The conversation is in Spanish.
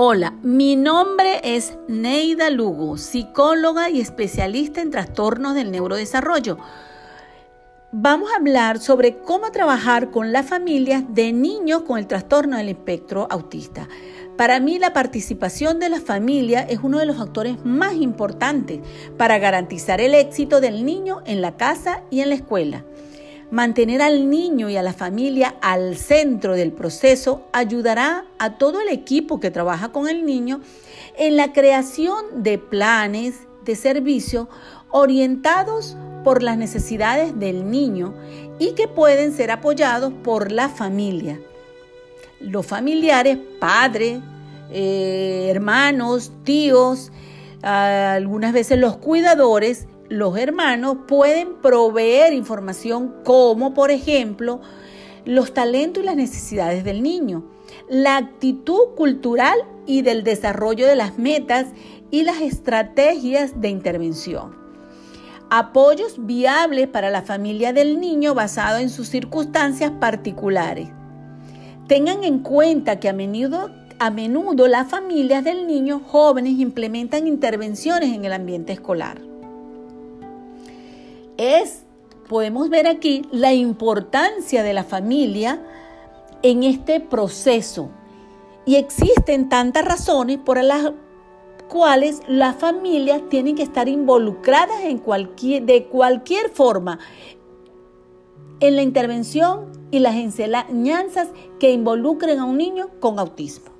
Hola, mi nombre es Neida Lugo, psicóloga y especialista en trastornos del neurodesarrollo. Vamos a hablar sobre cómo trabajar con las familias de niños con el trastorno del espectro autista. Para mí la participación de la familia es uno de los factores más importantes para garantizar el éxito del niño en la casa y en la escuela. Mantener al niño y a la familia al centro del proceso ayudará a todo el equipo que trabaja con el niño en la creación de planes de servicio orientados por las necesidades del niño y que pueden ser apoyados por la familia. Los familiares, padres, eh, hermanos, tíos, algunas veces los cuidadores los hermanos pueden proveer información como, por ejemplo, los talentos y las necesidades del niño, la actitud cultural y del desarrollo de las metas y las estrategias de intervención. Apoyos viables para la familia del niño basado en sus circunstancias particulares. Tengan en cuenta que a menudo, a menudo las familias del niño jóvenes implementan intervenciones en el ambiente escolar es, podemos ver aquí, la importancia de la familia en este proceso. Y existen tantas razones por las cuales las familias tienen que estar involucradas de cualquier forma en la intervención y las enseñanzas que involucren a un niño con autismo.